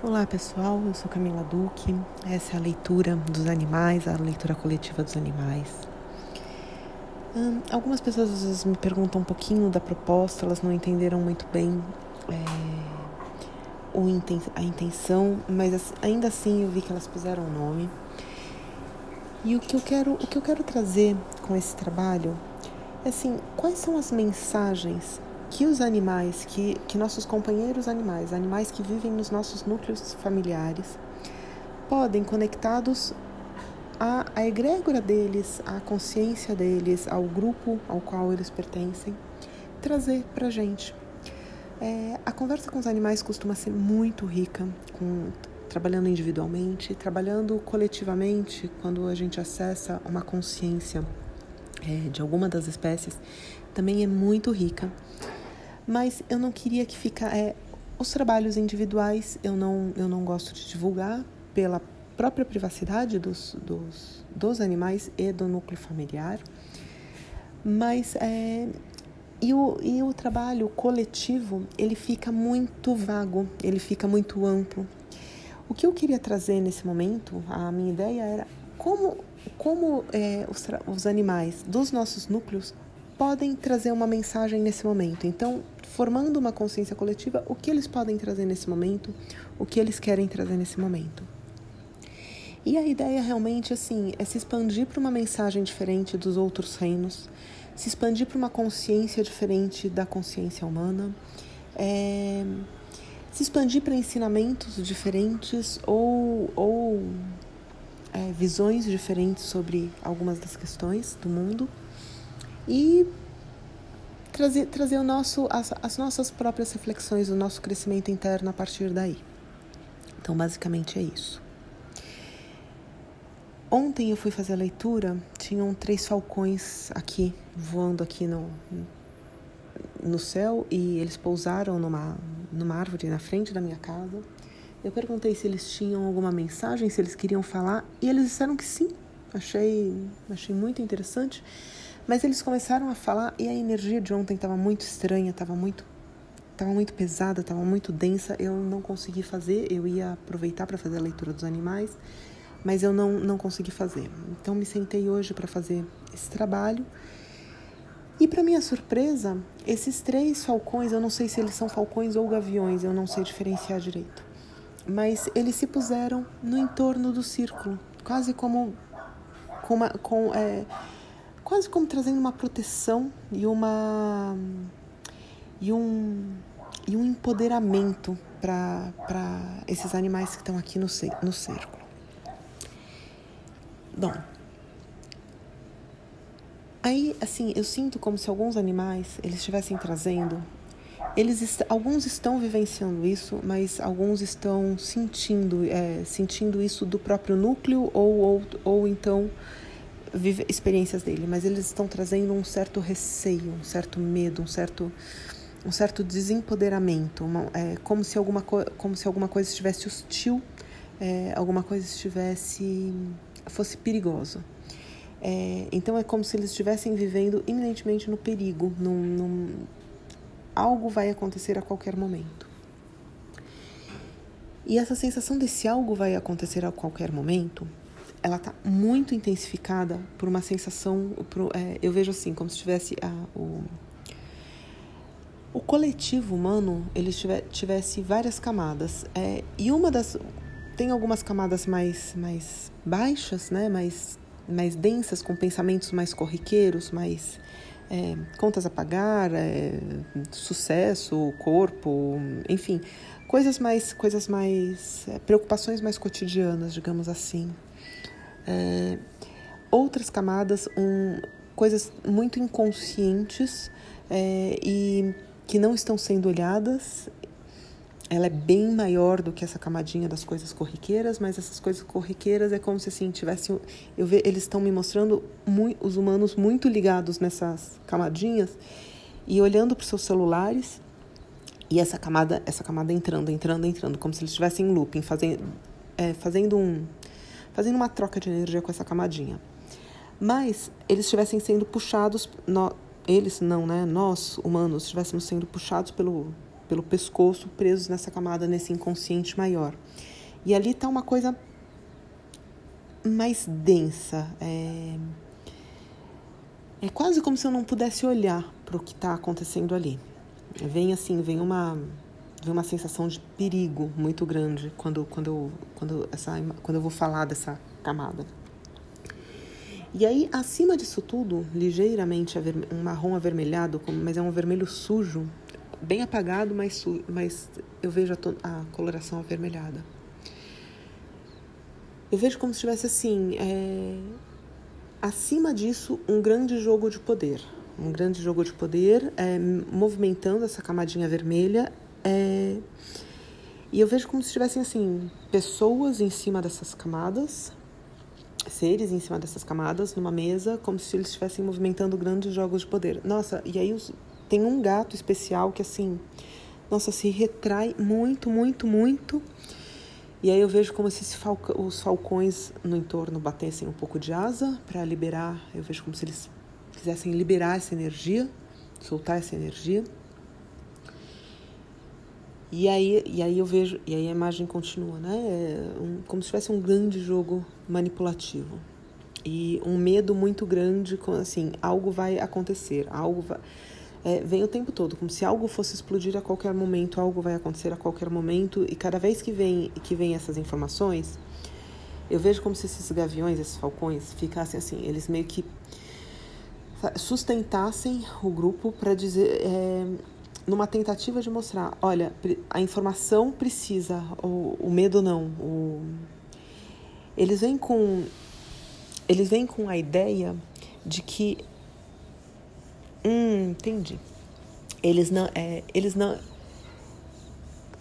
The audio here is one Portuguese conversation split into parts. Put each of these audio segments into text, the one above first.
Olá pessoal, eu sou Camila Duque. Essa é a leitura dos animais, a leitura coletiva dos animais. Hum, algumas pessoas às vezes me perguntam um pouquinho da proposta, elas não entenderam muito bem é, a intenção, mas ainda assim eu vi que elas puseram o nome. E o que eu quero, o que eu quero trazer com esse trabalho é assim, quais são as mensagens que os animais, que, que nossos companheiros animais, animais que vivem nos nossos núcleos familiares, podem, conectados à, à egrégora deles, à consciência deles, ao grupo ao qual eles pertencem, trazer para a gente. É, a conversa com os animais costuma ser muito rica, com, trabalhando individualmente, trabalhando coletivamente, quando a gente acessa uma consciência é, de alguma das espécies, também é muito rica mas eu não queria que ficar é, os trabalhos individuais eu não eu não gosto de divulgar pela própria privacidade dos, dos, dos animais e do núcleo familiar mas é, e o, e o trabalho coletivo ele fica muito vago ele fica muito amplo o que eu queria trazer nesse momento a minha ideia era como como é, os, os animais dos nossos núcleos podem trazer uma mensagem nesse momento. Então, formando uma consciência coletiva, o que eles podem trazer nesse momento, o que eles querem trazer nesse momento. E a ideia realmente assim é se expandir para uma mensagem diferente dos outros reinos, se expandir para uma consciência diferente da consciência humana, é, se expandir para ensinamentos diferentes ou, ou é, visões diferentes sobre algumas das questões do mundo e trazer, trazer o nosso, as, as nossas próprias reflexões, o nosso crescimento interno a partir daí. Então, basicamente é isso. Ontem eu fui fazer a leitura, tinham três falcões aqui, voando aqui no, no céu, e eles pousaram numa, numa árvore na frente da minha casa. Eu perguntei se eles tinham alguma mensagem, se eles queriam falar, e eles disseram que sim. Achei, achei muito interessante. Mas eles começaram a falar e a energia de ontem estava muito estranha, estava muito estava muito pesada, estava muito densa. Eu não consegui fazer. Eu ia aproveitar para fazer a leitura dos animais, mas eu não não consegui fazer. Então me sentei hoje para fazer esse trabalho. E para minha surpresa, esses três falcões, eu não sei se eles são falcões ou gaviões, eu não sei diferenciar direito. Mas eles se puseram no entorno do círculo, quase como com, uma, com é, quase como trazendo uma proteção e uma e um e um empoderamento para esses animais que estão aqui no, no cerco. Bom, aí assim eu sinto como se alguns animais eles estivessem trazendo eles est alguns estão vivenciando isso, mas alguns estão sentindo é, sentindo isso do próprio núcleo ou, ou, ou então vive experiências dele, mas eles estão trazendo um certo receio, um certo medo, um certo um certo desempoderamento, uma, é, como se alguma como se alguma coisa estivesse hostil, é, alguma coisa estivesse fosse perigosa. É, então é como se eles estivessem vivendo iminentemente no perigo, num, num, algo vai acontecer a qualquer momento. E essa sensação desse algo vai acontecer a qualquer momento ela está muito intensificada por uma sensação, por, é, eu vejo assim, como se tivesse a, o, o coletivo humano, ele tiver, tivesse várias camadas. É, e uma das, tem algumas camadas mais, mais baixas, né, mais, mais densas, com pensamentos mais corriqueiros, mais é, contas a pagar, é, sucesso, corpo, enfim, coisas mais, coisas mais, é, preocupações mais cotidianas, digamos assim, é, outras camadas, um, coisas muito inconscientes é, e que não estão sendo olhadas. Ela é bem maior do que essa camadinha das coisas corriqueiras, mas essas coisas corriqueiras é como se assim tivessem. Eu ve, eles estão me mostrando muito, os humanos muito ligados nessas camadinhas e olhando para os seus celulares e essa camada, essa camada entrando, entrando, entrando, como se eles estivessem em looping, fazendo, é, fazendo um fazendo uma troca de energia com essa camadinha. Mas eles estivessem sendo puxados, no, eles não, né? Nós, humanos, estivéssemos sendo puxados pelo, pelo pescoço, presos nessa camada, nesse inconsciente maior. E ali está uma coisa mais densa. É, é quase como se eu não pudesse olhar para o que está acontecendo ali. Vem assim, vem uma, vem uma sensação de perigo muito grande quando, quando, eu, quando, essa, quando eu vou falar dessa camada. E aí, acima disso tudo, ligeiramente um marrom avermelhado, mas é um vermelho sujo, bem apagado, mas, su mas eu vejo a, a coloração avermelhada. Eu vejo como se tivesse assim, é, acima disso, um grande jogo de poder. Um grande jogo de poder é, movimentando essa camadinha vermelha. É, e eu vejo como se tivessem assim, pessoas em cima dessas camadas, seres em cima dessas camadas numa mesa, como se eles estivessem movimentando grandes jogos de poder. Nossa, e aí os, tem um gato especial que assim, nossa, se retrai muito, muito, muito. E aí eu vejo como se falca, os falcões no entorno batessem um pouco de asa para liberar. Eu vejo como se eles quisessem liberar essa energia, soltar essa energia. E aí, e aí eu vejo, e aí a imagem continua, né? É um, como se tivesse um grande jogo manipulativo. E um medo muito grande, com assim, algo vai acontecer, algo vai. É, vem o tempo todo, como se algo fosse explodir a qualquer momento, algo vai acontecer a qualquer momento, e cada vez que vem, que vem essas informações, eu vejo como se esses gaviões, esses falcões, ficassem assim, eles meio que sustentassem o grupo para dizer. É, numa tentativa de mostrar, olha, a informação precisa, o, o medo não. O... Eles vêm com eles vêm com a ideia de que hum, entendi. Eles não é, eles não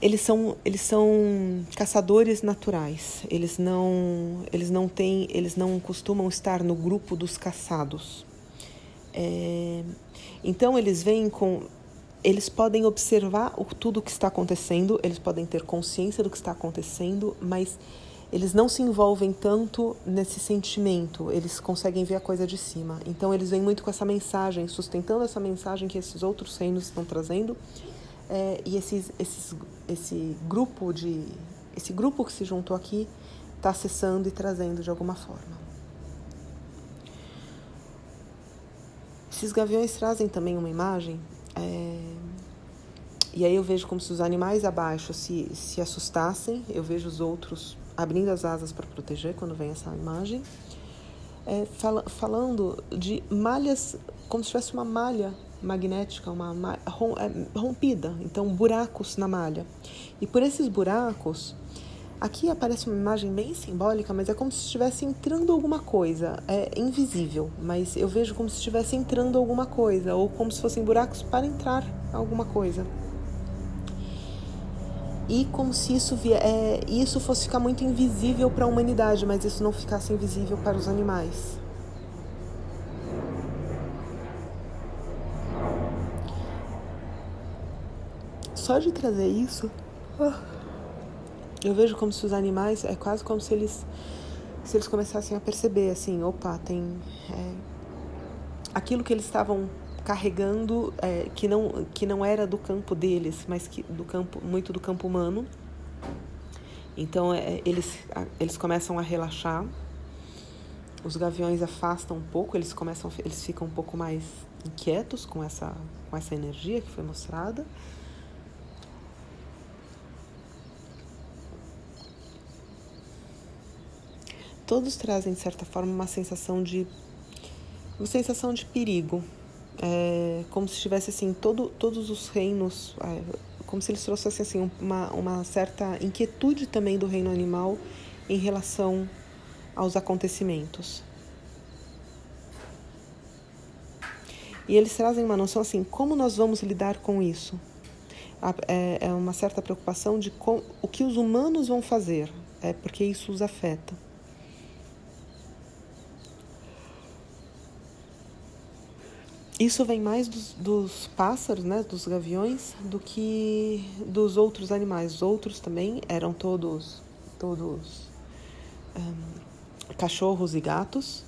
eles são eles são caçadores naturais. Eles não eles não têm eles não costumam estar no grupo dos caçados. É, então eles vêm com eles podem observar o, tudo o que está acontecendo, eles podem ter consciência do que está acontecendo, mas eles não se envolvem tanto nesse sentimento, eles conseguem ver a coisa de cima. Então eles vêm muito com essa mensagem, sustentando essa mensagem que esses outros reinos estão trazendo. É, e esses, esses, esse grupo de esse grupo que se juntou aqui está acessando e trazendo de alguma forma. Esses gaviões trazem também uma imagem é... E aí eu vejo como se os animais abaixo se, se assustassem, eu vejo os outros abrindo as asas para proteger quando vem essa imagem. É, fala, falando de malhas, como se tivesse uma malha magnética, uma é, rompida, então buracos na malha. E por esses buracos, aqui aparece uma imagem bem simbólica, mas é como se estivesse entrando alguma coisa. É invisível, mas eu vejo como se estivesse entrando alguma coisa, ou como se fossem buracos para entrar alguma coisa. E como se isso, via, é, isso fosse ficar muito invisível para a humanidade, mas isso não ficasse invisível para os animais. Só de trazer isso. Eu vejo como se os animais, é quase como se eles se eles começassem a perceber assim, opa, tem é, aquilo que eles estavam carregando é, que não que não era do campo deles, mas que do campo muito do campo humano. Então é, eles eles começam a relaxar. Os gaviões afastam um pouco, eles começam eles ficam um pouco mais inquietos com essa com essa energia que foi mostrada. Todos trazem de certa forma uma sensação de uma sensação de perigo, é, como se estivesse assim todo, todos os reinos, é, como se eles trouxessem assim uma, uma certa inquietude também do reino animal em relação aos acontecimentos. E eles trazem uma noção assim, como nós vamos lidar com isso? É, é uma certa preocupação de com, o que os humanos vão fazer, é porque isso os afeta. Isso vem mais dos, dos, pássaros, né, dos gaviões, do que dos outros animais. Os outros também eram todos, todos um, cachorros e gatos.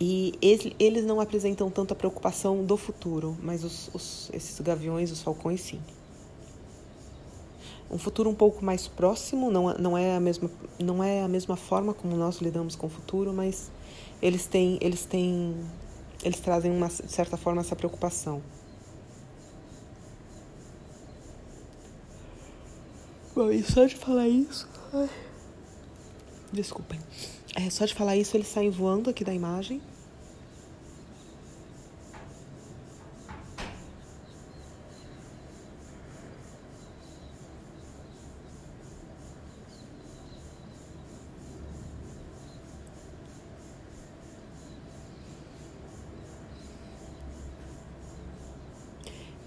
E eles não apresentam tanta preocupação do futuro, mas os, os, esses gaviões, os falcões, sim. Um futuro um pouco mais próximo, não, não, é a mesma, não é a mesma forma como nós lidamos com o futuro, mas eles têm, eles têm, eles trazem uma de certa forma essa preocupação. Bom, e só de falar isso. Ai. Desculpem. É, só de falar isso, eles saem voando aqui da imagem.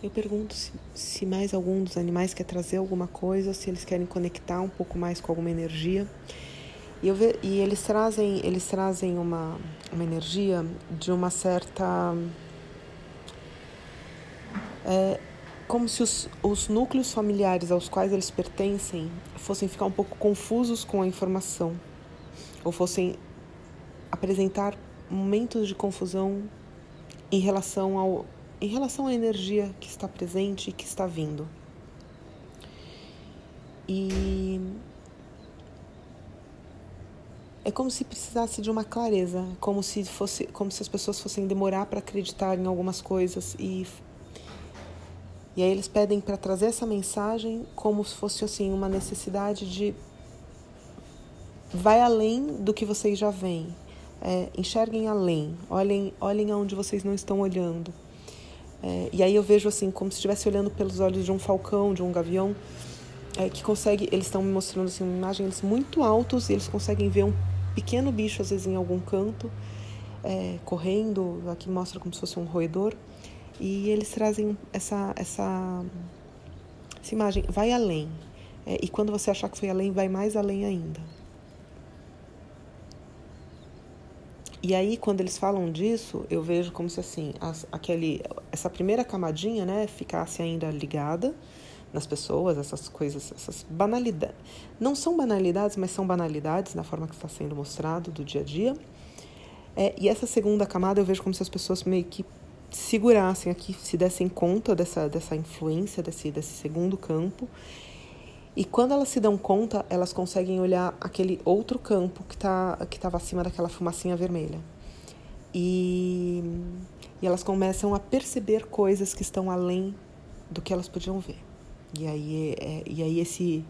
Eu pergunto se, se, mais algum dos animais quer trazer alguma coisa, se eles querem conectar um pouco mais com alguma energia. E, ve, e eles trazem, eles trazem uma, uma energia de uma certa. É, como se os, os núcleos familiares aos quais eles pertencem fossem ficar um pouco confusos com a informação, ou fossem apresentar momentos de confusão em relação ao em relação à energia que está presente e que está vindo. E é como se precisasse de uma clareza, como se fosse, como se as pessoas fossem demorar para acreditar em algumas coisas e e aí eles pedem para trazer essa mensagem como se fosse assim uma necessidade de vai além do que vocês já veem. É, enxerguem além, olhem, olhem aonde vocês não estão olhando. É, e aí eu vejo assim, como se estivesse olhando pelos olhos de um falcão, de um gavião, é, que consegue, eles estão me mostrando assim, uma imagem eles muito altos e eles conseguem ver um pequeno bicho, às vezes em algum canto, é, correndo, aqui mostra como se fosse um roedor, e eles trazem essa, essa, essa imagem, vai além. É, e quando você achar que foi além, vai mais além ainda. E aí, quando eles falam disso, eu vejo como se assim, as, aquele, essa primeira camadinha, né, ficasse ainda ligada nas pessoas, essas coisas, essas banalidades. Não são banalidades, mas são banalidades na forma que está sendo mostrado do dia a dia. É, e essa segunda camada eu vejo como se as pessoas meio que segurassem aqui, se dessem conta dessa, dessa influência, desse, desse segundo campo. E quando elas se dão conta, elas conseguem olhar aquele outro campo que tá, estava acima daquela fumacinha vermelha. E, e elas começam a perceber coisas que estão além do que elas podiam ver. E aí, é, e aí esse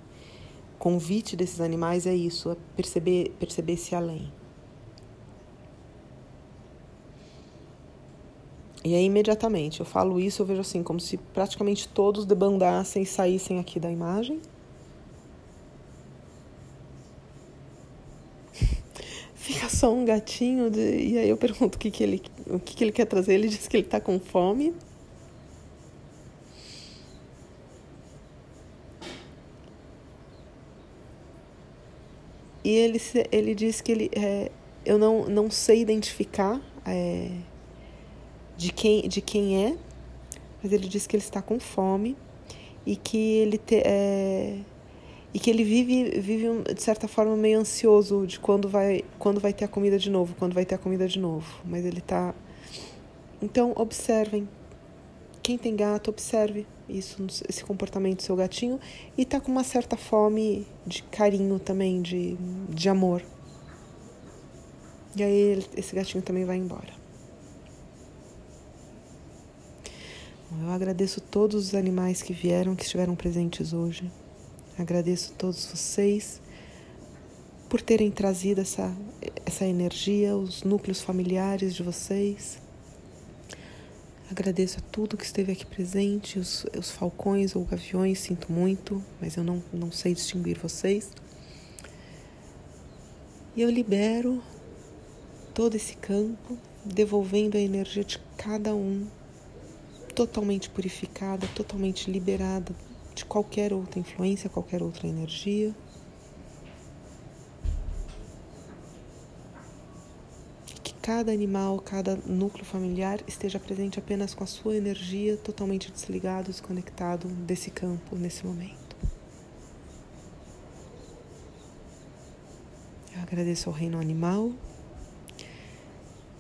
convite desses animais é isso, é perceber, perceber esse além. E aí, imediatamente, eu falo isso, eu vejo assim, como se praticamente todos debandassem e saíssem aqui da imagem. Fica só um gatinho, de... e aí eu pergunto o que, que, ele, o que, que ele quer trazer. Ele diz que ele está com fome. E ele, ele diz que ele, é, eu não, não sei identificar é, de, quem, de quem é, mas ele diz que ele está com fome e que ele te, é, e que ele vive, vive de certa forma meio ansioso de quando vai, quando vai ter a comida de novo, quando vai ter a comida de novo. Mas ele está. Então observem. Quem tem gato, observe isso, esse comportamento do seu gatinho e tá com uma certa fome de carinho também, de, de amor. E aí esse gatinho também vai embora. Eu agradeço todos os animais que vieram, que estiveram presentes hoje. Agradeço a todos vocês por terem trazido essa, essa energia, os núcleos familiares de vocês. Agradeço a tudo que esteve aqui presente, os, os falcões ou gaviões, sinto muito, mas eu não, não sei distinguir vocês. E eu libero todo esse campo, devolvendo a energia de cada um, totalmente purificada, totalmente liberada de qualquer outra influência, qualquer outra energia. cada animal, cada núcleo familiar esteja presente apenas com a sua energia totalmente desligado, desconectado desse campo nesse momento. Eu agradeço ao reino animal,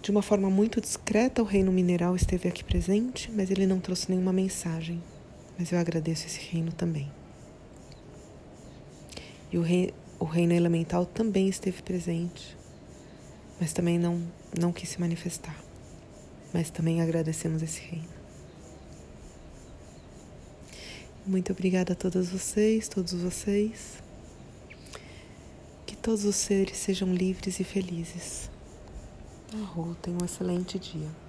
De uma forma muito discreta, o reino mineral esteve aqui presente, mas ele não trouxe nenhuma mensagem. Mas eu agradeço esse reino também. E o, rei, o reino elemental também esteve presente, mas também não, não quis se manifestar. Mas também agradecemos esse reino. Muito obrigada a todas vocês, todos vocês. Que todos os seres sejam livres e felizes. Arro, tenha um excelente dia.